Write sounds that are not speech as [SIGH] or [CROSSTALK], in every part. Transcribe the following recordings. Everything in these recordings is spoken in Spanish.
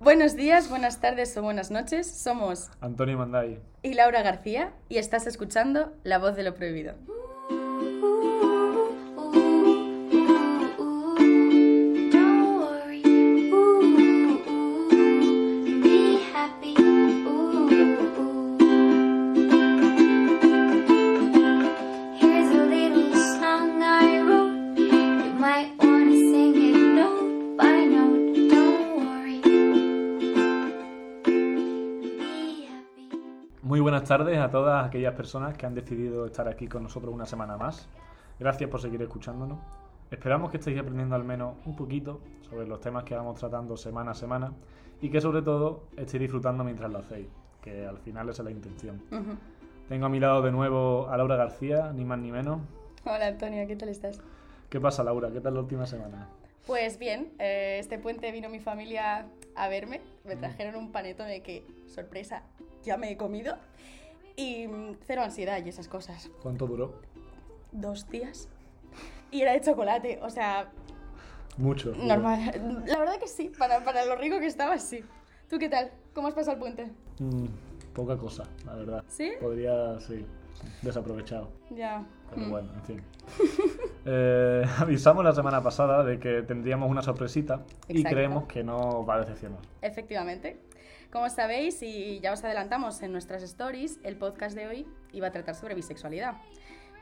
Buenos días, buenas tardes o buenas noches. Somos Antonio Manday. y Laura García y estás escuchando La voz de lo prohibido. Tardes a todas aquellas personas que han decidido estar aquí con nosotros una semana más. Gracias por seguir escuchándonos. Esperamos que estéis aprendiendo al menos un poquito sobre los temas que vamos tratando semana a semana y que sobre todo estéis disfrutando mientras lo hacéis, que al final esa es la intención. Ujú. Tengo a mi lado de nuevo a Laura García, ni más ni menos. Hola Antonio, ¿qué tal estás? ¿Qué pasa Laura? ¿Qué tal la última semana? Pues bien, eh, este puente vino mi familia a verme. Me trajeron un panetone que, sorpresa, ya me he comido. Y mm, cero ansiedad y esas cosas. ¿Cuánto duró? Dos días. Y era de chocolate, o sea, Mucho. normal. [LAUGHS] La verdad que sí, para, para lo rico que estaba, sí. ¿Tú qué tal? ¿Cómo has pasado el puente? Mm, poca cosa, la verdad. ¿Sí? Podría, sí, desaprovechado. Ya. Pero Mm. bueno, en fin. [LAUGHS] Eh, [LAUGHS] avisamos la semana pasada de que tendríamos una sorpresita y creemos que no va a decepcionar. Efectivamente. Como sabéis, y ya os adelantamos en nuestras stories, el podcast de hoy iba a tratar sobre bisexualidad,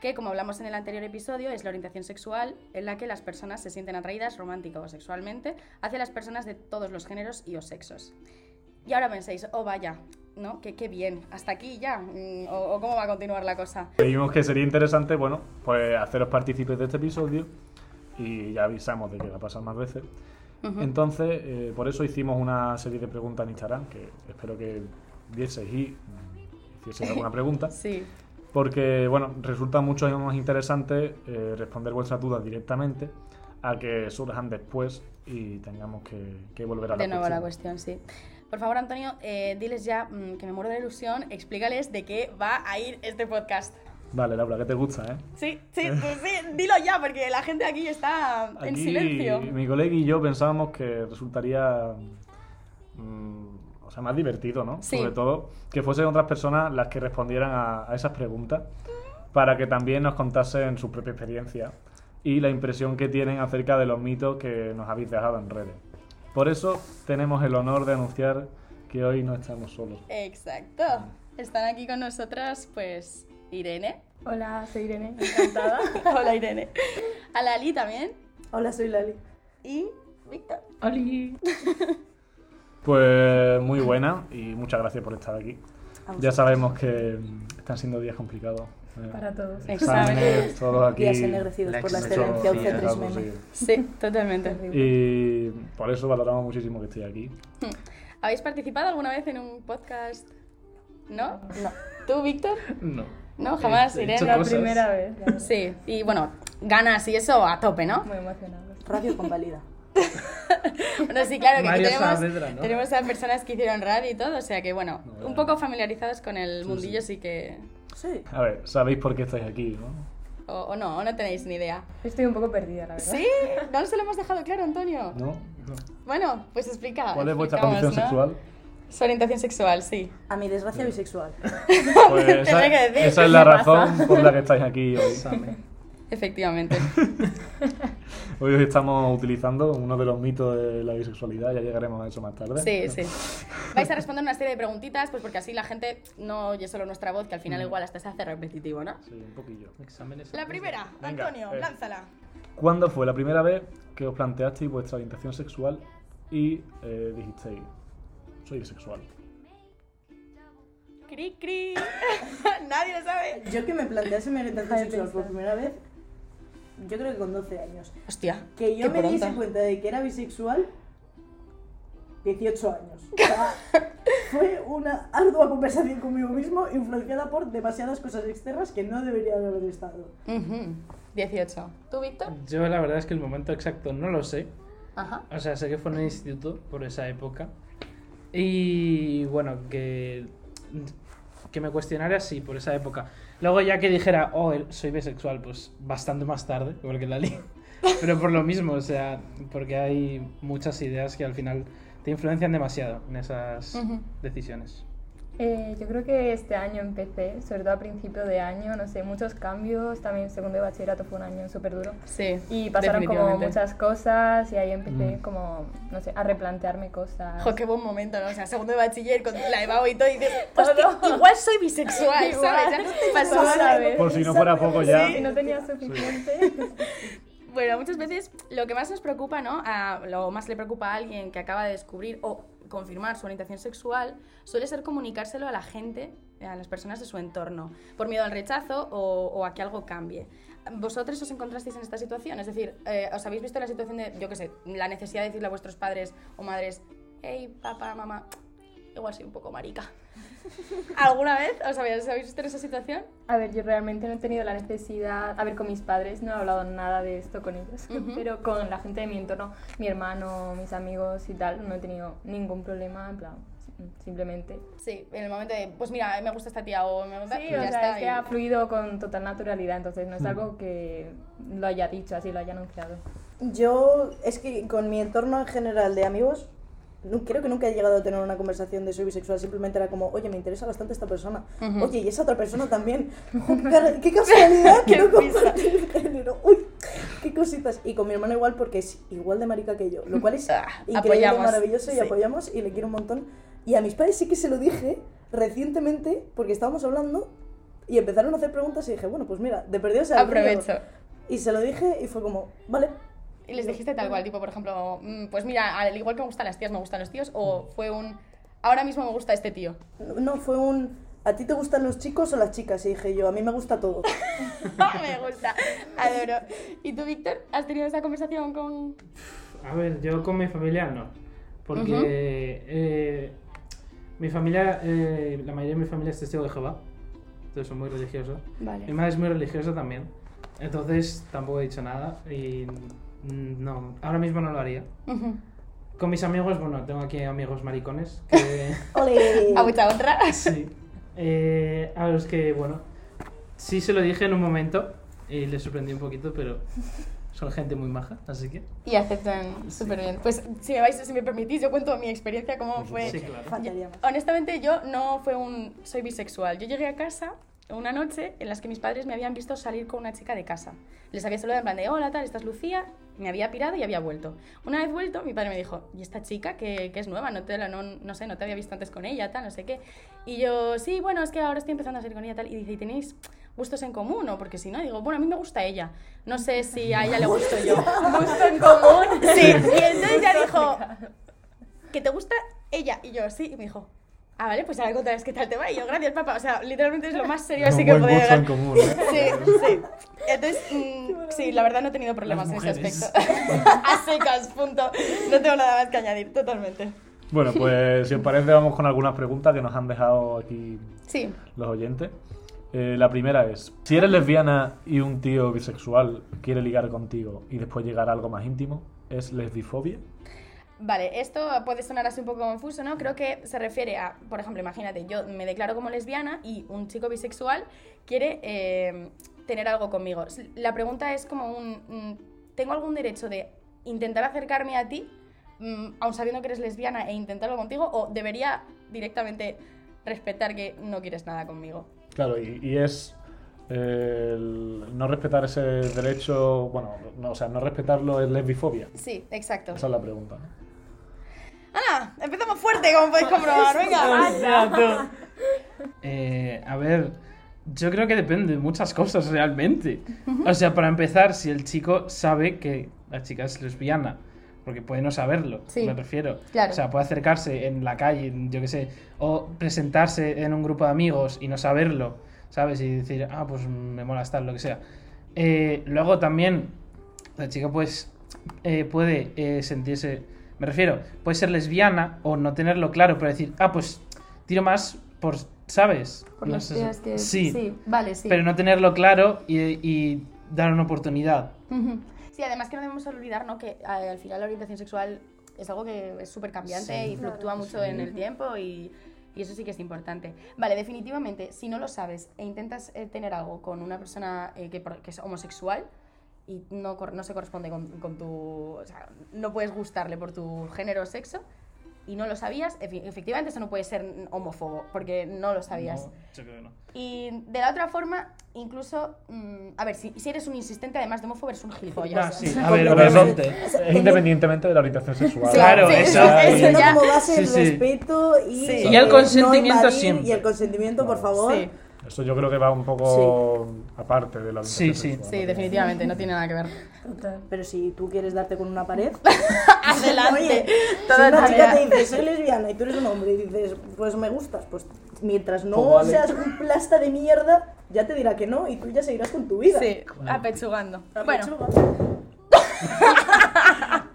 que como hablamos en el anterior episodio, es la orientación sexual en la que las personas se sienten atraídas romántica o sexualmente hacia las personas de todos los géneros y o sexos. Y ahora pensáis, oh vaya, ¿no? Qué, bien, hasta aquí ya, mm, o, o cómo va a continuar la cosa. Creímos que sería interesante, bueno, pues haceros partícipes de este episodio y ya avisamos de que va a pasar más veces. Entonces, eh, por eso hicimos una serie de preguntas en Instagram, que espero que vieseis y mm, hicieseis alguna pregunta. [LAUGHS] Sí, Porque, bueno, resulta mucho más interesante eh, responder vuestras dudas directamente a que surjan después y tengamos que, que volver a la de nuevo la cuestión. cuestión, sí. Por favor, Antonio, eh, diles ya mm, que me muero de ilusión, explícales de qué va a ir este podcast. Vale, Laura, que te gusta, ¿eh? Sí, sí, [LAUGHS] pues sí, dilo ya, porque la gente aquí está en Aquí silencio. mi colega y yo pensábamos que resultaría mm, o sea, más divertido, ¿no? Sí. Sobre todo que fuesen otras personas las que respondieran a, a esas preguntas para que también nos contasen su propia experiencia y la impresión que tienen acerca de los mitos que nos habéis dejado en redes. Por eso tenemos el honor de anunciar que hoy no estamos solos. Exacto. Están aquí con nosotras, pues, Irene. Hola, soy Irene, [LAUGHS] encantada. Hola, Irene. A Lali también. Hola, soy Lali. Y Víctor. Oli. [LAUGHS] Pues muy buena y muchas gracias por estar aquí. Ya sabemos que están siendo días complicados. eh, Para todos. Exámenes, todos aquí. Días ennegrecidos por la excelencia excelencia Eso, UC3 Exacto, meme. sí. Sí, totalmente. Y por eso valoramos muchísimo que estéis aquí. ¿Habéis participado alguna vez en un podcast? ¿No? No. ¿Tú, Víctor? No. No, jamás, He Irene. hecho La cosas. primera vez. Sí, y bueno, ganas y eso a tope, ¿no? Muy emocionados. Radio convalida. [LAUGHS] Bueno, sí, claro que tenemos, Saavedra, ¿no? tenemos a personas que hicieron radio y todo, o sea que bueno, No, un poco familiarizados con el Sí, mundillo sí. sí que... Sí. A ver, sabéis por qué estáis aquí, ¿no? O, o no, o no tenéis ni idea. Estoy un poco perdida, la verdad. ¿Sí? ¿No se lo hemos dejado claro, Antonio? ¿No? Bueno, pues explica. ¿Cuál es vuestra condición ¿no? sexual? Su orientación sexual, sí. A mi desgracia bisexual. Pues [LAUGHS] esa, que decir, esa es ¿qué la pasa? razón por la que estáis aquí hoy. [LAUGHS] Efectivamente. [LAUGHS] Hoy os estamos utilizando uno de los mitos de la bisexualidad, ya llegaremos a eso más tarde. Sí, sí. Vais a responder una serie de preguntitas, pues porque así la gente no oye solo nuestra voz, que al Mm. final igual hasta se hace repetitivo, ¿no? Sí, un poquillo. Exámenes. La primera, Venga, Antonio, eh. lánzala. ¿Cuándo fue la primera vez que os planteasteis vuestra orientación sexual y eh, dijisteis, soy bisexual? Cri, cri. [LAUGHS] Nadie lo sabe. Yo que me plantease mi orientación sexual por primera vez, yo creo que con 12 años. Hostia. Que yo qué me diese pronto. cuenta de que era bisexual 18 años. O sea, [LAUGHS] fue una ardua conversación conmigo mismo influenciada por demasiadas cosas externas que no debería haber estado. Ujú. 18. ¿Tú, Víctor? Yo la verdad es que el momento exacto no lo sé. Ajá. O sea, sé que fue en el instituto por esa época. Y bueno, que, que me cuestionara así por esa época. Luego ya que dijera, oh, soy bisexual, pues bastante más tarde, porque la li. [LAUGHS] Pero por lo mismo, o sea, porque hay muchas ideas que al final te influencian demasiado en esas decisiones. Eh, yo creo que este año empecé, sobre todo a principio de año, no sé, muchos cambios. También segundo de bachillerato fue un año súper duro. Sí. Y pasaron como muchas cosas y ahí empecé Mm. como, no sé, a replantearme cosas. Jo, qué buen momento, ¿no? O sea, segundo de bachiller con la Eva y todo y dices, [LAUGHS] Todo. "Hostia, igual soy bisexual, Igual. ¿sabes? Ya no sola". la vez. Por si no fuera poco ya. Si no tenía suficiente. [LAUGHS] Bueno, muchas veces lo que más nos preocupa, ¿no? A- lo más le preocupa a alguien que acaba de descubrir o confirmar su orientación sexual suele ser comunicárselo a la gente, a las personas de su entorno, por miedo al rechazo o, a que algo cambie. ¿Vosotros os encontrasteis en esta situación? Es decir, eh, ¿os habéis visto la situación de, yo qué sé, la necesidad de decirle a vuestros padres o madres, hey, papá, mamá, igual soy un poco marica? [LAUGHS] ¿Alguna vez os habéis, habéis visto en esa situación? A ver, yo realmente no he tenido la necesidad, a ver, con mis padres no he hablado nada de esto con ellos, [LAUGHS] Ujú. pero con la gente de mi entorno, mi hermano, mis amigos y tal, no he tenido ningún problema, en plan, simplemente. Sí, en el momento de, pues mira, me gusta esta tía o me gusta... Sí, y o ya sea, está, es que y- ha fluido con total naturalidad, entonces no es Mm. algo que lo haya dicho así, lo haya anunciado. Yo, es que con mi entorno en general de amigos, no, creo que nunca he llegado a tener una conversación de soy bisexual, simplemente era como, oye, me interesa bastante esta persona. Ujú. Oye, y esa otra persona [LAUGHS] también. Joder, ¡Qué casualidad que no comparte el género! ¡Uy! ¡Qué cositas! Y con mi hermano igual, porque es igual de marica que yo, lo cual es [LAUGHS] Ah, increíble, apoyamos. maravilloso y Sí. apoyamos y le quiero un montón. Y a mis padres sí que se lo dije recientemente, porque estábamos hablando y empezaron a hacer preguntas y dije, bueno, pues mira, de perdido se Aprovecho. Y se lo dije y fue como, vale, Y les dijiste tal cual, tipo, por ejemplo, mm, pues mira, al igual que me gustan las tías, me gustan los tíos, o fue un, ahora mismo me gusta este tío. No, fue un. ¿A ti te gustan los chicos o las chicas? Y dije yo, a mí me gusta todo. [LAUGHS] me gusta, adoro. ¿Y tú, Víctor, has tenido esa conversación con...? A ver, yo con mi familia no. Porque Ujú. eh, mi familia, eh, la mayoría de mi familia es testigo de Jehová. Entonces son muy religiosos. Mi Vale. madre es muy religiosa también. Entonces tampoco he dicho nada. Y mm, no, ahora mismo no lo haría. Con mis amigos, bueno, tengo aquí amigos maricones. Que, [LAUGHS] ¡Ole! A mucha honra. [LAUGHS] sí. Eh, a los que, bueno, sí se lo dije en un momento y les sorprendí un poquito, pero son gente muy maja, así que. Y aceptan súper bien. Pues si me, vais, si me permitís, yo cuento mi experiencia, cómo fue... Sí, claro. Más. Honestamente, yo no fue un soy bisexual. Yo llegué a casa una noche en las que mis padres me habían visto salir con una chica de casa. Les había saludado en plan de, hola, tal, esta es Lucía. Me había pirado y había vuelto. Una vez vuelto, mi padre me dijo, ¿y esta chica que, que es nueva? No, te la, no, no sé, no te había visto antes con ella, tal, no sé qué. Y yo, sí, bueno, es que ahora estoy empezando a salir con ella, tal. Y dice, ¿y tenéis gustos en común? ¿O porque si no? Digo, bueno, a mí me gusta ella. No sé si a ella le gusto yo. [LAUGHS] ¿Gusto en común? Sí, y entonces ya dijo, ¿que te gusta ella? Y yo, sí, y me dijo, ah, vale, pues ahora contarás qué tal te va. Y yo, gracias, papá. O sea, literalmente es lo más serio así que podía gusto en llegar. común. ¿eh? Sí, sí. Entonces, mm, sí, la verdad no he tenido problemas en ese aspecto. [LAUGHS] A secas, punto. No tengo nada más que añadir, totalmente. Bueno, pues si os parece, vamos con algunas preguntas que nos han dejado aquí Sí. los oyentes. Eh, la primera es, si eres lesbiana y un tío bisexual quiere ligar contigo y después llegar a algo más íntimo, ¿es lesbifobia? Vale, esto puede sonar así un poco confuso, ¿no? Creo que se refiere a, por ejemplo, imagínate, yo me declaro como lesbiana y un chico bisexual quiere eh, tener algo conmigo. La pregunta es como un, mm, ¿tengo algún derecho de intentar acercarme a ti, mm, aun sabiendo que eres lesbiana, e intentarlo contigo, o debería directamente respetar que no quieres nada conmigo? Claro, y, y es el no respetar ese derecho, bueno, no, o sea, no respetarlo es lesbifobia. Sí, exacto. Esa es la pregunta. ¿no? ¡Hala! Empezamos fuerte, como podéis comprobar, [LAUGHS] venga. Eh, a ver, yo creo que depende de muchas cosas realmente. O sea, para empezar, si el chico sabe que la chica es lesbiana, porque puede no saberlo, Sí, me refiero. claro. O sea, puede acercarse en la calle, yo qué sé, o presentarse en un grupo de amigos y no saberlo, ¿sabes? Y decir, ah, pues me mola estar, lo que sea. Eh, luego también, la chica pues eh, puede eh, sentirse, me refiero, puede ser lesbiana o no tenerlo claro, pero decir, ah, pues tiro más por, ¿sabes? Por No los tíos que... Sí, vale, sí. pero no tenerlo claro y, y dar una oportunidad. Sí, además que no debemos olvidar ¿no? que eh, al final la orientación sexual es algo que es súper cambiante Sí. y fluctúa mucho en el tiempo y, y eso sí que es importante. Vale, definitivamente, si no lo sabes e intentas eh, tener algo con una persona eh, que es homosexual y no, cor- no se corresponde con, con tu... O sea, no puedes gustarle por tu género o sexo, y no lo sabías, efectivamente eso no puede ser homófobo, porque no lo sabías. No, yo creo que no. Y de la otra forma, incluso, mm, a ver, si, si eres un insistente, además de homófobo, eres un gilipollas. Ah, sí, [LAUGHS] a ver, eso obviamente. [LAUGHS] es independientemente de la orientación sexual. Sí, Claro, sí, eso- eso Teniendo ya- como base Sí, el respeto y, Sí. Y el eh, consentimiento no invadir, siempre. Y el consentimiento, por favor. Eso yo creo que va un poco aparte de la Sí, sí. sexual. sí, definitivamente, no tiene nada que ver. Total. Pero si tú quieres darte con una pared, [LAUGHS] Adelante. Oye, si una chica te dice soy lesbiana y tú eres un hombre y dices pues me gustas, pues mientras no Pues vale. seas un plasta de mierda, ya te dirá que no y tú ya seguirás con tu vida. Sí, apechugando. La Bueno. [LAUGHS]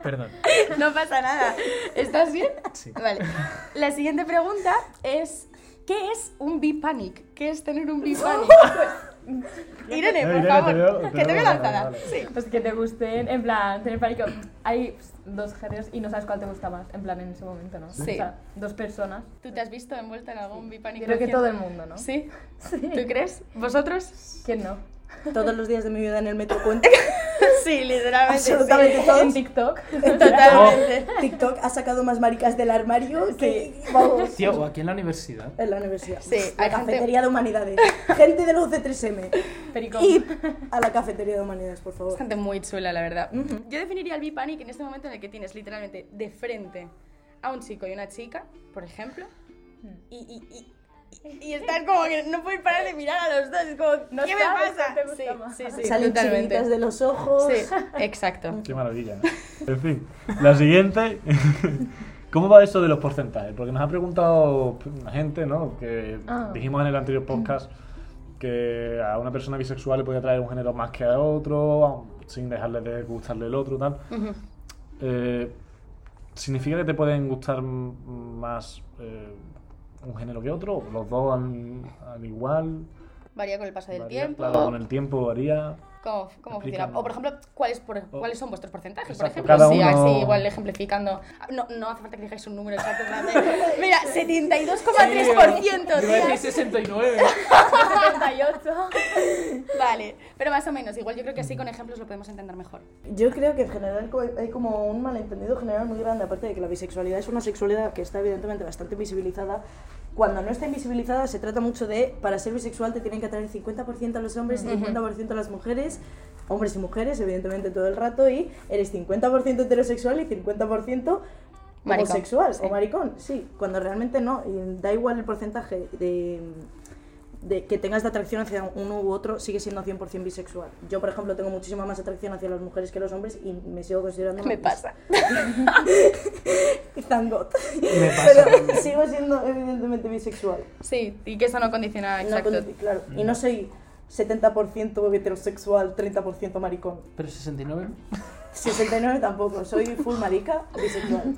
Perdón. no pasa nada. ¿Estás bien? Sí. Vale. La siguiente pregunta es: ¿qué es un B-Panic? ¿Qué es tener un B-Panic? [LAUGHS] Irene, Eh, por Irene, favor, te veo- te que te veo lanzada. Sí. Pues que te gusten, en plan, tener pánico. Hay dos géneros y no sabes cuál te gusta más, en plan, en ese momento, ¿no? Sí. O sea, dos personas. ¿Tú te has visto envuelta en algún B-Panic? Creo que todo el mundo, ¿no? ¿Sí? [LAUGHS] Sí. ¿Tú crees? ¿Vosotros? ¿Quién no? Todos los días de mi vida en el metro [LAUGHS] cuento. [LAUGHS] Sí, literalmente. Absolutamente sí. todos. En TikTok. [LAUGHS] Totalmente. TikTok ha sacado más maricas del armario que vamos Tío, o aquí en la universidad. en la universidad. Sí, la gente- cafetería de humanidades. Gente de la UC3M. Pericón. Id a la cafetería de humanidades, por favor. Es gente muy chula, la verdad. Yo definiría el B-Panic en este momento en el que tienes literalmente de frente a un chico y una chica, por ejemplo, y, y, y, y, están como que no pueden parar de mirar a los dos. Es como, ¿qué me pasa? Sí, sí, sí, Salen de los ojos. Sí, exacto. [LAUGHS] Qué maravilla. ¿no? En fin, la siguiente. [LAUGHS] ¿Cómo va eso de los porcentajes? Porque nos ha preguntado la gente, ¿no? Que Ah. dijimos en el anterior podcast que a una persona bisexual le podía traer un género más que a otro, sin dejarle de gustarle el otro, tal. Eh, ¿Significa que te pueden gustar más eh, un género que otro? ¿Los dos al, al igual? Varía con el paso del Varía, tiempo. Claro, con el tiempo varía. ¿Cómo, cómo funciona? O, por ejemplo, ¿cuáles, por- ¿cuáles son vuestros porcentajes? Exacto, por ejemplo, sí, uno- así, igual ejemplificando. No, no hace falta que digáis un número exacto. [LAUGHS] Mira, 72,3%, Iba a decir tías. [LAUGHS] 69. 78. Vale, pero más o menos. Igual yo creo que así con ejemplos lo podemos entender mejor. Yo creo que en general hay como un malentendido general muy grande, aparte de que la bisexualidad es una sexualidad que está evidentemente bastante visibilizada. Cuando no está invisibilizada se trata mucho de, para ser bisexual te tienen que atraer 50% a los hombres y 50% a las mujeres, hombres y mujeres evidentemente todo el rato, y eres 50% heterosexual y 50% Maricón, homosexual sí. o maricón, sí, cuando realmente no, y da igual el porcentaje de, de que tengas de atracción hacia uno u otro, sigue siendo 100% bisexual. Yo, por ejemplo, tengo muchísima más atracción hacia las mujeres que los hombres y me sigo considerando... Me pasa. [LAUGHS] Thank God. Me pasa. Pero sigo siendo evidentemente bisexual. Sí, y que eso no condiciona No exacto. con- claro. Y no soy 70% heterosexual, 30% maricón. Pero 69. 69 tampoco, soy full marica, bisexual.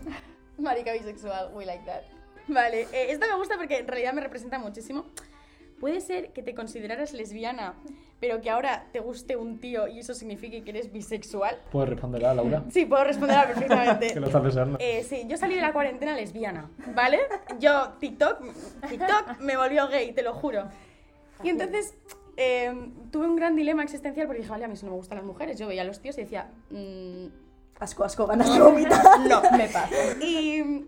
Marica bisexual, we like that. Vale, eh, esto me gusta porque en realidad me representa muchísimo. Puede ser que te consideraras lesbiana, pero que ahora te guste un tío y eso signifique que eres bisexual. ¿Puedes responder a Laura? Sí, puedo responderla perfectamente. [LAUGHS] Que lo estás deseando. Eh, sí, yo salí de la cuarentena lesbiana, ¿vale? Yo, TikTok, TikTok me volvió gay, te lo juro. Y entonces eh, tuve un gran dilema existencial porque dije, vale, a mí eso no me gustan las mujeres. Yo veía a los tíos y decía, mm, Asco, asco, ganas de vomitar. no. Me [LAUGHS] pasa. Y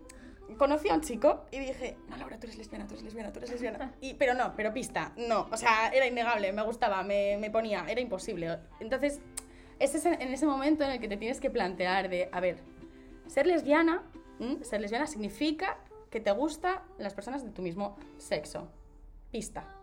conocí a un chico y dije, no, Laura, tú eres lesbiana, tú eres lesbiana, tú eres lesbiana. [LAUGHS] Y, pero no, pero pista, no. O sea, era innegable, me gustaba, me, me ponía, era imposible. Entonces, ese es en ese momento en el que te tienes que plantear de, a ver, ser lesbiana, ¿m? ser lesbiana significa que te gustan las personas de tu mismo sexo. Pista.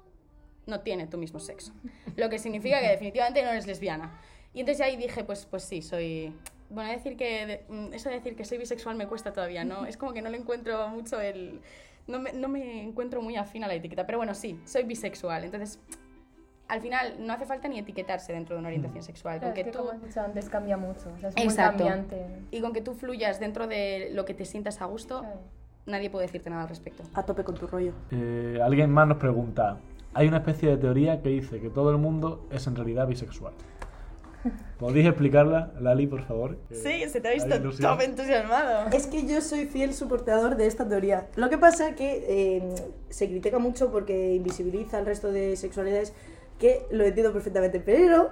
No tiene tu mismo sexo. Lo que significa que definitivamente no eres lesbiana. Y entonces ahí dije, pues, pues sí, soy... Bueno, decir que de- mm, eso de decir que soy bisexual me cuesta todavía, ¿no? [LAUGHS] Es como que no le encuentro mucho el... No me, no me encuentro muy afín a la etiqueta, pero bueno, sí, soy bisexual. Entonces, al final, no hace falta ni etiquetarse dentro de una orientación sexual. Claro, Con es que que tú... como has dicho antes, cambia mucho. O sea, es Exacto. muy cambiante. Y con que tú fluyas dentro de lo que te sientas a gusto, Claro. nadie puede decirte nada al respecto. A tope con tu rollo. Eh, alguien más nos pregunta, hay una especie de teoría que dice que todo el mundo es en realidad bisexual. ¿Podéis explicarla, Lali, por favor? Sí, se te ha visto top entusiasmado. Es que yo soy fiel soportador de esta teoría. Lo que pasa es que eh, se critica mucho porque invisibiliza al resto de sexualidades, que lo entiendo perfectamente, pero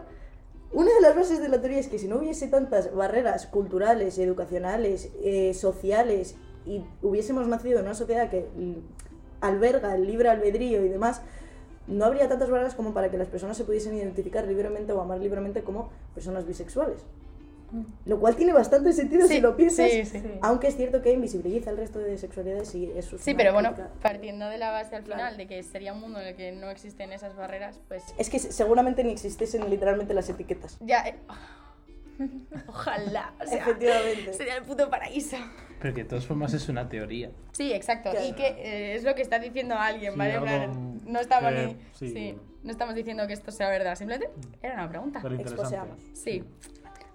una de las bases de la teoría es que si no hubiese tantas barreras culturales, educacionales, eh, sociales y hubiésemos nacido en una sociedad que mm, alberga el libre albedrío y demás, no habría tantas barreras como para que las personas se pudiesen identificar libremente o amar libremente como personas bisexuales. Lo cual tiene bastante sentido Sí, si lo piensas, sí, sí. aunque es cierto que invisibiliza el resto de sexualidades y eso es Sí, pero bueno, partiendo de la base al final Claro. de que sería un mundo en el que no existen esas barreras, pues Es que seguramente ni existiesen literalmente las etiquetas. ya... eh, [LAUGHS] Ojalá, o sea, Efectivamente. sería el puto paraíso. Pero que de todas formas es una teoría. Sí, exacto. Claro. Y que eh, es lo que está diciendo alguien, Sí, ¿vale? Algo no estamos que- ni- sí. sí, no estamos diciendo que esto sea verdad, simplemente era una pregunta. Pero interesante. Sí.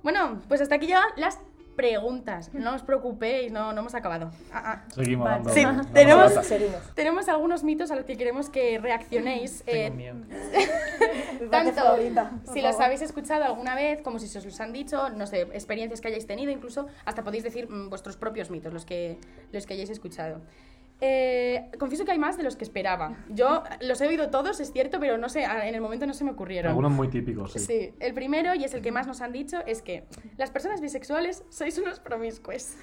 Bueno, pues hasta aquí llegan las preguntas. No os preocupéis, no, no hemos acabado. Ah, ah. Seguimos Vale. dando. Sí, dando [LAUGHS] tenemos- algunos mitos a los que queremos que reaccionéis. Tengo eh, miedo. [LAUGHS] Tanto favorita, si los favor. habéis escuchado alguna vez, como si se os los han dicho, no sé, experiencias que hayáis tenido, incluso hasta podéis decir mm, vuestros propios mitos, los que, los que hayáis escuchado. Eh, confieso que hay más de los que esperaba. Yo los he oído todos, es cierto, pero no sé, en el momento no se me ocurrieron. Algunos muy típicos, sí. Sí, el primero y es el que más nos han dicho es que las personas bisexuales sois unos promiscuos.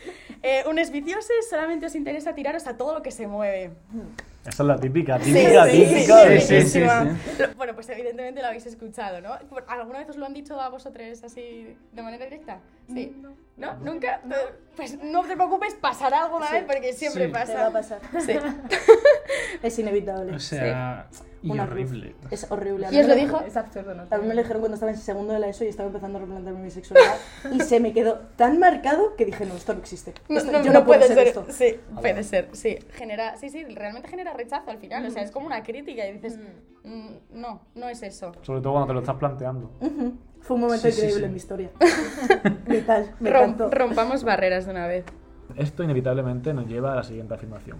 Eh, unos viciosos solamente os interesa tiraros a todo lo que se mueve. Esa es la típica, típica, sí, típica. sí, de- sí, Bueno, pues evidentemente lo habéis escuchado, ¿no? ¿Alguna vez os lo han dicho a vosotros así de manera directa? Sí. ¿No? ¿Nunca? Pues no te preocupes, pasará alguna Sí. vez porque siempre Sí. pasa. Te va a pasar. Sí. [LAUGHS] Es inevitable. O sea, y Una horrible. Es horrible. ¿Y os lo me- dijo? Es absurdo, ¿no? A mí me lo dijeron cuando estaba en segundo de la ESO y estaba empezando a replantearme mi sexualidad [LAUGHS] y se me quedó tan marcado que dije, no, esto no existe. No, Esto- no, yo no no, puedo puede ser. esto. Sí, puede ser. Sí, genera, sí, sí, realmente genera rechazo al final. O sea, es como una crítica y dices, "Mm, no, no es eso. Sobre todo cuando te lo estás planteando. Ujú. Fue un momento Sí, sí, increíble sí. en mi historia. [LAUGHS] Vital, me Rom- encantó. rompamos barreras de una vez. Esto inevitablemente nos lleva a la siguiente afirmación.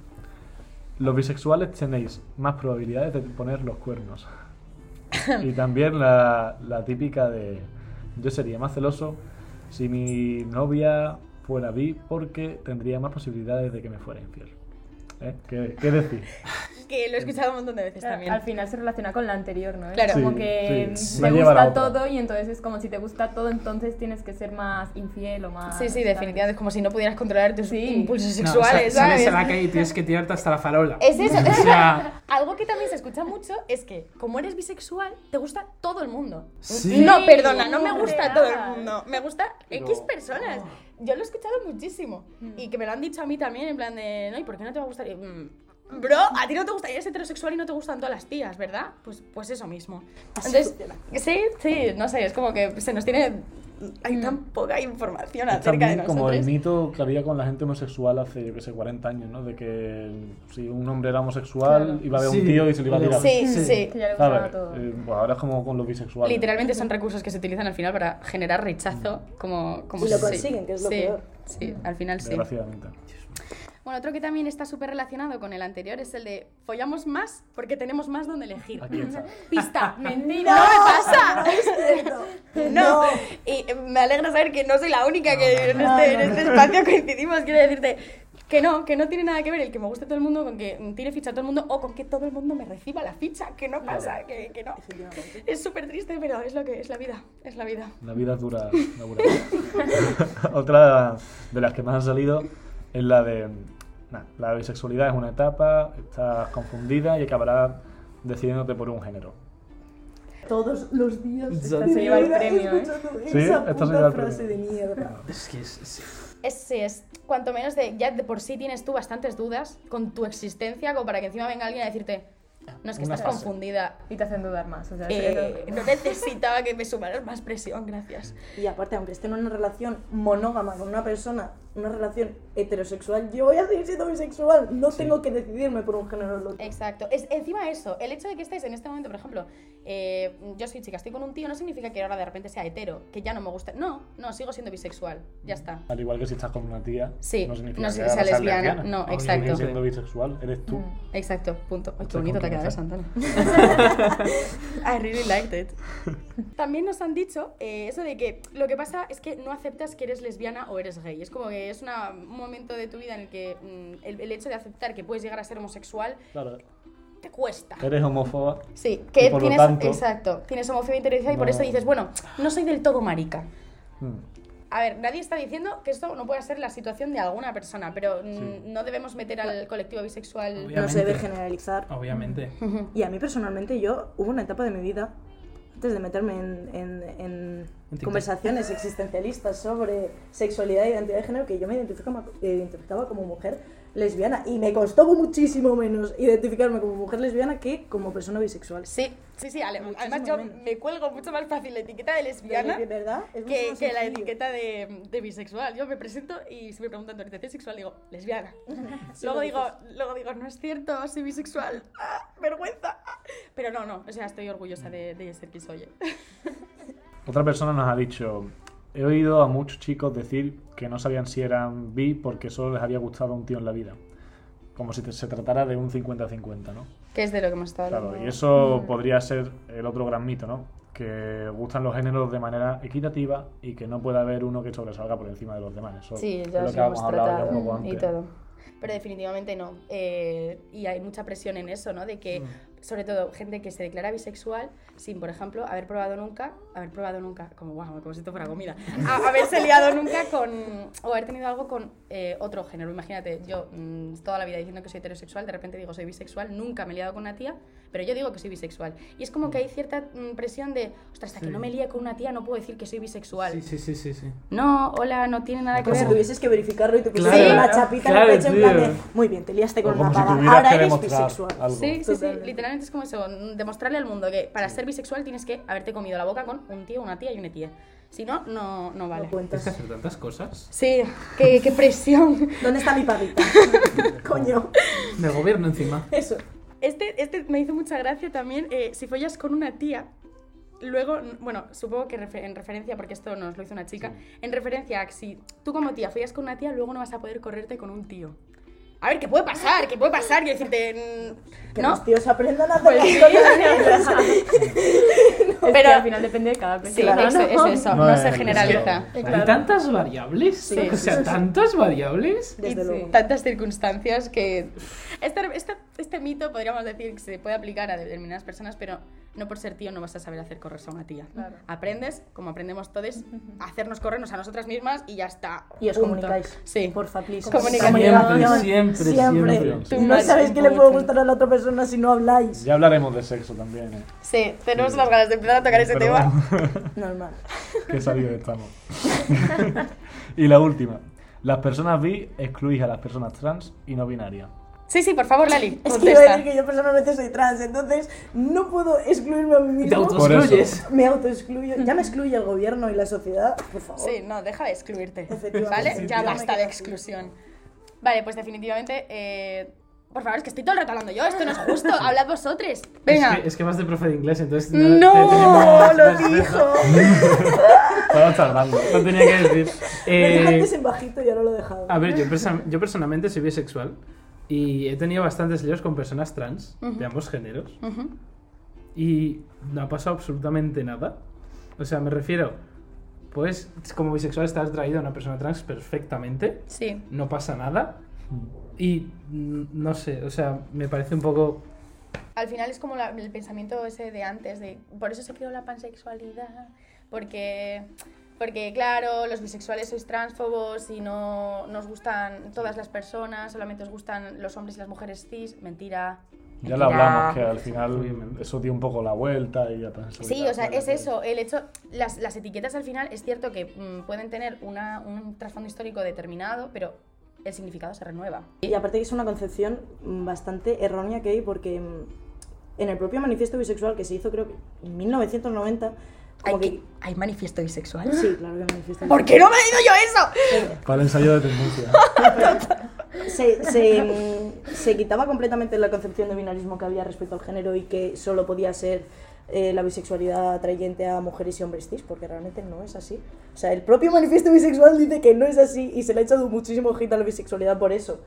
Los bisexuales tenéis más probabilidades de poner los cuernos. [LAUGHS] y también la, la típica de yo sería más celoso si mi novia fuera bi porque tendría más posibilidades de que me fuera infiel. ¿Eh? ¿Qué, qué decir? Que lo he escuchado un montón de veces también. Al final se relaciona con la anterior, ¿no? Es Claro. como Sí, que sí. te gusta todo y entonces es como si te gusta todo, entonces tienes que ser más infiel o más... Sí, sí, ¿sabes? definitivamente. Es como si no pudieras controlar tus Sí. impulsos No, sexuales, sa- sales ¿sabes? a la calle y tienes que tirarte hasta la farola. Es eso. O sea, [LAUGHS] Algo que también se escucha mucho es que, como eres bisexual, te gusta todo el mundo. Sí. No, perdona, no me gusta todo el mundo. Me gusta X No. personas. Yo lo he escuchado muchísimo. Y que me lo han dicho a mí también, en plan de, no, ¿y por qué no te va a gustar? Y, "Mm, Bro, a ti no te gusta, eres heterosexual y no te gustan todas las tías, ¿verdad? Pues, pues eso mismo. Así Entonces, sí, sí, no sé, es como que se nos tiene. Hay tan poca información acerca de también nosotros. como el mito que había con la gente homosexual hace, yo que sé, 40 años, ¿no? De que si un hombre era homosexual Claro. iba a ver a un Sí. tío y se le iba a tirar. Sí, Sí. sí. Que ya le todo. Eh, pues ahora es como con los bisexuales. Literalmente son recursos que se utilizan al final para generar rechazo, como, como Y lo sí. consiguen, que es lo Sí, peor. Sí, al final sí. Desgraciadamente. Bueno, otro que también está súper relacionado con el anterior es el de follamos más porque tenemos más donde elegir. [LAUGHS] Pista, [LAUGHS] mentira, no me pasa. [LAUGHS] No, y eh, me alegra saber que no soy la única que en este, en este espacio coincidimos. Quiero decirte que no, que no tiene nada que ver el que me guste todo el mundo con que tire ficha a todo el mundo o con que todo el mundo me reciba la ficha, que no pasa, que, que no. Es súper triste, pero es lo que es la vida, es la vida. La vida es dura. la dura. Otra de las que más han salido es la de. Nah, la bisexualidad es una etapa, estás confundida y acabarás decidiéndote por un género. Todos los días se lleva el premio, ¿eh? Sí, esa se frase premio. de mierda. es que es, es- Es, sí, es cuanto menos de ya de por sí tienes tú bastantes dudas con tu existencia como para que encima venga alguien a decirte no es que Una estás confundida Y te hacen dudar más. O sea, Eh, no necesitaba que me sumaras más presión gracias Y aparte, aunque esté en una relación monógama con una persona, una relación heterosexual, yo voy a seguir siendo bisexual. No tengo que decidirme por un género o el otro. exacto es encima eso el hecho de que estés en este momento por ejemplo eh, yo soy chica estoy con un tío no significa que ahora de repente sea hetero que ya no me gusta no no sigo siendo bisexual ya está Al igual que si estás con una tía, Sí, no significa no que sea seas lesbiana, no, Aún exacto. siendo bisexual, eres tú. Exacto, punto. Ay, qué bonito te ha quedado. Antonio. [LAUGHS] [LAUGHS] I really liked it. También nos han dicho eh, eso de que lo que pasa es que no aceptas que eres lesbiana o eres gay. Es como que es una- un momento de tu vida en el que mm, el, el hecho de aceptar que puedes llegar a ser homosexual Claro, te cuesta. eres homófoba. Sí, que por lo tienes, tanto- exacto, tienes homofobia interiorizada y por No. eso dices, bueno, no soy del todo marica. Mm. a ver, nadie está diciendo que esto no pueda ser la situación de alguna persona, pero mm, Sí. no debemos meter al colectivo bisexual. Obviamente. No se debe generalizar. Obviamente. Y a mí personalmente, yo hubo una etapa de mi vida, antes de meterme en, en- conversaciones existencialistas sobre sexualidad e identidad de género, que yo me identificaba, eh, identificaba como mujer lesbiana. Y me costó muchísimo menos identificarme como mujer lesbiana que como persona bisexual. Sí, sí, sí. ale- Muchísimo Además, yo menos. me cuelgo mucho más fácil la etiqueta de lesbiana ¿De verdad? Es mucho que, más que la sencillo. etiqueta de, de bisexual. Yo me presento y si me preguntan tu orientación sexual, digo lesbiana. [LAUGHS] [LAUGHS] luego, lo digo, luego digo, no es cierto, soy bisexual. [LAUGHS] ¡Ah, vergüenza. Pero no, no, o sea, estoy orgullosa de, de ser quien soy. Otra persona nos ha dicho, he oído a muchos chicos decir que no sabían si eran bi porque solo les había gustado un tío en la vida. Como si se tratara de un 50-50, ¿no? Que es de lo que hemos estado Claro, hablando. y eso podría ser el otro gran mito, ¿no? Que gustan los géneros de manera equitativa y que no puede haber uno que sobresalga por encima de los demás. Eso Sí, es ya lo que lo hemos hablado ya tratado un poco y todo. Pero definitivamente no. Eh, y hay mucha presión en eso, ¿no? De que, sobre todo, gente que se declara bisexual sin, por ejemplo, haber probado nunca, haber probado nunca, como, wow, como si esto fuera comida, a- haberse liado nunca con, o haber tenido algo con eh, otro género. Imagínate, yo mm, toda la vida diciendo que soy heterosexual, de repente digo soy bisexual, nunca me he liado con una tía, pero yo digo que soy bisexual. Y es como que hay cierta mm, presión de, ostras, hasta que no me líe con una tía no puedo decir que soy bisexual. Sí, sí, sí, sí, sí. No, hola, no tiene nada que Como si ver. tuvieses que verificarlo y te pusieras Claro, una chapita claro, en el pecho en plan de, muy bien, te liaste con como una si pava, tuvieras ahora eres bisexual. algo. Sí, sí, sí, Totalmente. Literalmente es como eso, demostrarle al mundo que para ser bisexual tienes que haberte comido la boca con un tío, una tía y una tía. Si no, no, no vale. No cuentas. Tienes que hacer tantas cosas. Sí, qué, qué presión. ¿Dónde está mi pavita? [LAUGHS] Coño, Del gobierno encima. eso. Este, este me hizo mucha gracia también, eh, si follas con una tía, luego, bueno, supongo que refer- en referencia, porque esto nos lo hizo una chica, en referencia a que si tú como tía follas con una tía, luego no vas a poder correrte con un tío. A ver, ¿qué puede pasar? ¿Qué puede pasar? Quiero decirte, mm, Que ¿no? los tíos aprendan a hacer [LAUGHS] Pues- las cosas. [LAUGHS] Es Pero- que al final depende de cada Sí, persona. ¿no? es eso, No no, se es que- generaliza. Hay tantas variables. Sí, o sea, sí, sí. tantas variables. Desde y luego. tantas circunstancias que este, este, este mito podríamos decir que se puede aplicar a determinadas personas, pero no por ser tío no vas a saber hacer correrse a una tía. Claro. Aprendes, como aprendemos todos, a hacernos corrernos a nosotras mismas y ya está. Y os Punto. comunicáis. Sí. Porfa, please. Comunicación. Siempre, siempre, Siempre. siempre. No sabéis qué le puede gustar a la otra persona si no habláis. Ya hablaremos de sexo también, ¿eh? Sí, tenemos unas ganas de empezar a tocar ese Pero tema. [LAUGHS] Normal. qué salido estamos. [LAUGHS] y la última. Las personas bi excluís a las personas trans y no binarias. Sí, sí, por favor, Lali, Es que iba a decir que yo personalmente soy trans, entonces no puedo excluirme a mí Te mismo. Eso. autoexcluyes. Me autoexcluyo. Ya me excluye el gobierno y la sociedad, por favor. Sí, no, deja de excluirte. Efectivamente. ¿Vale? Ya basta de exclusión. Vale, pues definitivamente. eh, Por favor, es que estoy todo el rato hablando yo, esto no es justo. [LAUGHS] Hablad vosotros. Venga. Es que, es que vas de profe de inglés, entonces. ¡No! te tenemos lo más dijo. [LAUGHS] Estaba tardando. Lo tenía que decir. Lo Eh, dije antes en bajito y ahora lo he dejado. A ver, yo, yo personalmente soy bisexual y he tenido bastantes líos con personas trans de ambos géneros Ujú. y no ha pasado absolutamente nada. O sea, me refiero, pues como bisexual estar atraído a una persona trans perfectamente, Sí. no pasa nada y mm, no sé, o sea, me parece un poco... Al final es como la- el pensamiento ese de antes, de por eso se creó la pansexualidad, porque, porque claro, los bisexuales sois transfobos y no nos gustan todas las personas, solamente os gustan los hombres y las mujeres cis. Mentira. Ya lo hablamos, que al final eso dio un poco la vuelta y ya pensó. Sí, o sea, es eso, el hecho, las, las etiquetas al final es cierto que mm, pueden tener una, un trasfondo histórico determinado, pero el significado se renueva. Y aparte que es una concepción mm, bastante errónea que hay porque mm, en el propio manifiesto bisexual que se hizo creo que en 1990 como ¿Hay, que... que- ¿Hay manifiesto bisexual? Sí, claro que manifiesto ¿Por qué no me he leído yo eso? Para el ensayo de tendencia. [LAUGHS] se, se, mm, se quitaba completamente la concepción de binarismo que había respecto al género y que solo podía ser eh, la bisexualidad atrayente a mujeres y hombres cis, porque realmente no es así. O sea, el propio manifiesto bisexual dice que no es así y se le ha echado muchísimo ojito a la bisexualidad por eso.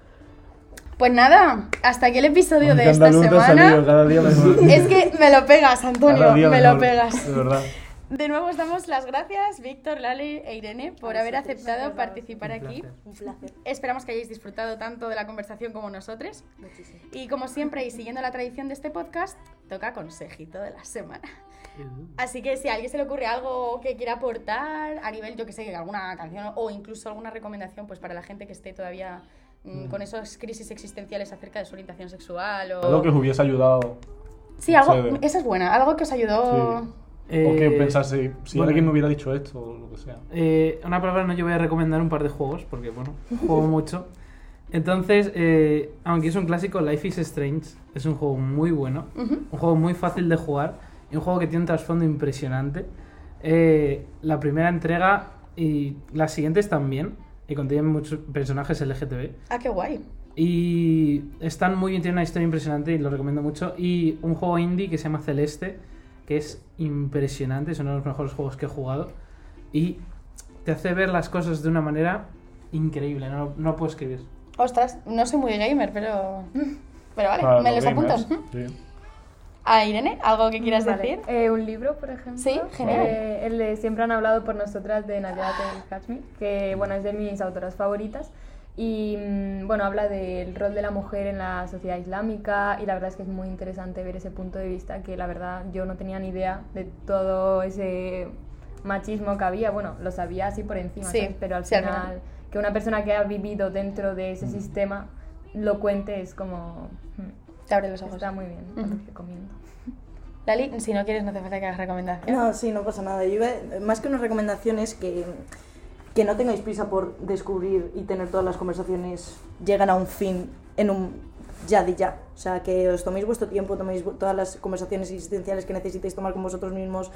Pues nada, hasta aquí el episodio de esta ha salido, semana. cada día. Es que me lo pegas, Antonio, me lo pegas. De verdad. De nuevo os damos las gracias, Víctor, Lali e Irene, por haber aceptado Gracias. participar Un aquí. placer. Un placer. Esperamos que hayáis disfrutado tanto de la conversación como nosotros. Muchísimo. Y como siempre, y siguiendo la tradición de este podcast, toca consejito de la semana. Así que si a alguien se le ocurre algo que quiera aportar a nivel, yo que sé, alguna canción o incluso alguna recomendación, pues para la gente que esté todavía mm, con esas crisis existenciales acerca de su orientación sexual o... Algo que os hubiese ayudado. Sí, algo, esa es buena, algo que os ayudó... Sí. O que Eh, pensase, si bueno. alguien me hubiera dicho esto o lo que sea. Eh, una palabra no, yo voy a recomendar un par de juegos, porque bueno, juego [LAUGHS] mucho. Entonces, eh, aunque es un clásico, Life is Strange es un juego muy bueno, Ujú. un juego muy fácil de jugar y un juego que tiene un trasfondo impresionante. Eh, la primera entrega y las siguientes también, y contienen muchos personajes LGTB. Ah, qué guay. Y están muy bien, tienen una historia impresionante y lo recomiendo mucho. Y un juego indie que se llama Celeste, que es impresionante, es uno de los mejores juegos que he jugado. Y te hace ver las cosas de una manera increíble, no, no puedo escribir. Ostras, no soy muy gamer, pero... [LAUGHS] Pero vale, Para me los los apunto. [LAUGHS] sí. A Irene, ¿algo que quieras Vale. decir? Eh, un libro, por ejemplo. Sí, genial. Eh, el de Siempre han hablado por nosotras de Nadia Kashmir, que bueno, es de mis autoras favoritas. Y mm, bueno, habla del rol de la mujer en la sociedad islámica y la verdad es que es muy interesante ver ese punto de vista que la verdad yo no tenía ni idea de todo ese machismo que había. Bueno, lo sabía así por encima, Sí, ¿sabes? pero al sí, al final final. que una persona que ha vivido dentro de ese sistema lo cuente es como... mm, Te abre los ojos. Está muy bien, Ujú. lo recomiendo. Lali, si no quieres, no hace falta que hagas recomendación. No, sí, no pasa nada. Yo iba- más que una recomendación es que, que no tengáis prisa por descubrir y tener todas las conversaciones llegan a un fin en un ya de ya. O sea, que os toméis vuestro tiempo, toméis todas las conversaciones existenciales que necesitéis tomar con vosotros mismos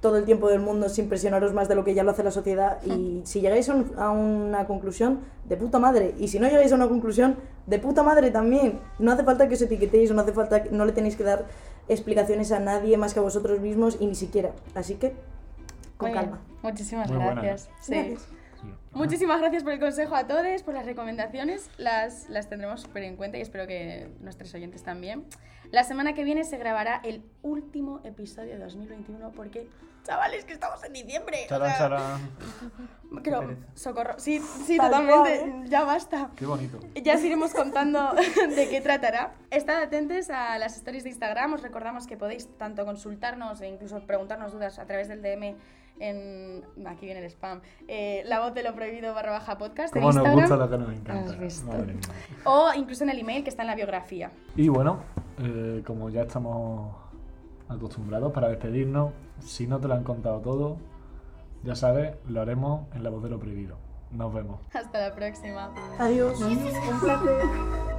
todo el tiempo del mundo sin presionaros más de lo que ya lo hace la sociedad. Y si llegáis a, un- a una conclusión, de puta madre. Y si no llegáis a una conclusión, de puta madre también. No hace falta que os etiquetéis, no hace falta, no le tenéis que dar explicaciones a nadie más que a vosotros mismos y ni siquiera. Así que, con Muy bien. calma. Muchísimas Muy buena, gracias. Sí. Gracias. Muchísimas gracias por el consejo a todos, por las recomendaciones. Las, las tendremos súper en cuenta y espero que nuestros oyentes también. La semana que viene se grabará el último episodio de 2021 porque, chavales, que estamos en diciembre. o Charán, sea, charán. [LAUGHS] creo- socorro. Sí, sí, Tal totalmente. cual, Ya basta. Qué bonito. Ya os iremos contando [LAUGHS] de qué tratará. Estad atentos a las stories de Instagram. Os recordamos que podéis tanto consultarnos e incluso preguntarnos dudas a través del DM en... Aquí viene el spam. Eh, la voz de lo prohibido barra baja podcast en Como nos Instagram. gusta lo que nos encanta. Madre mía. O incluso en el email que está en la biografía. Y bueno, eh, como ya estamos acostumbrados para despedirnos, si no te lo han contado todo, ya sabes, lo haremos en la voz de lo prohibido. Nos vemos. Hasta la próxima. Adiós. Un placer.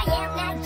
I am not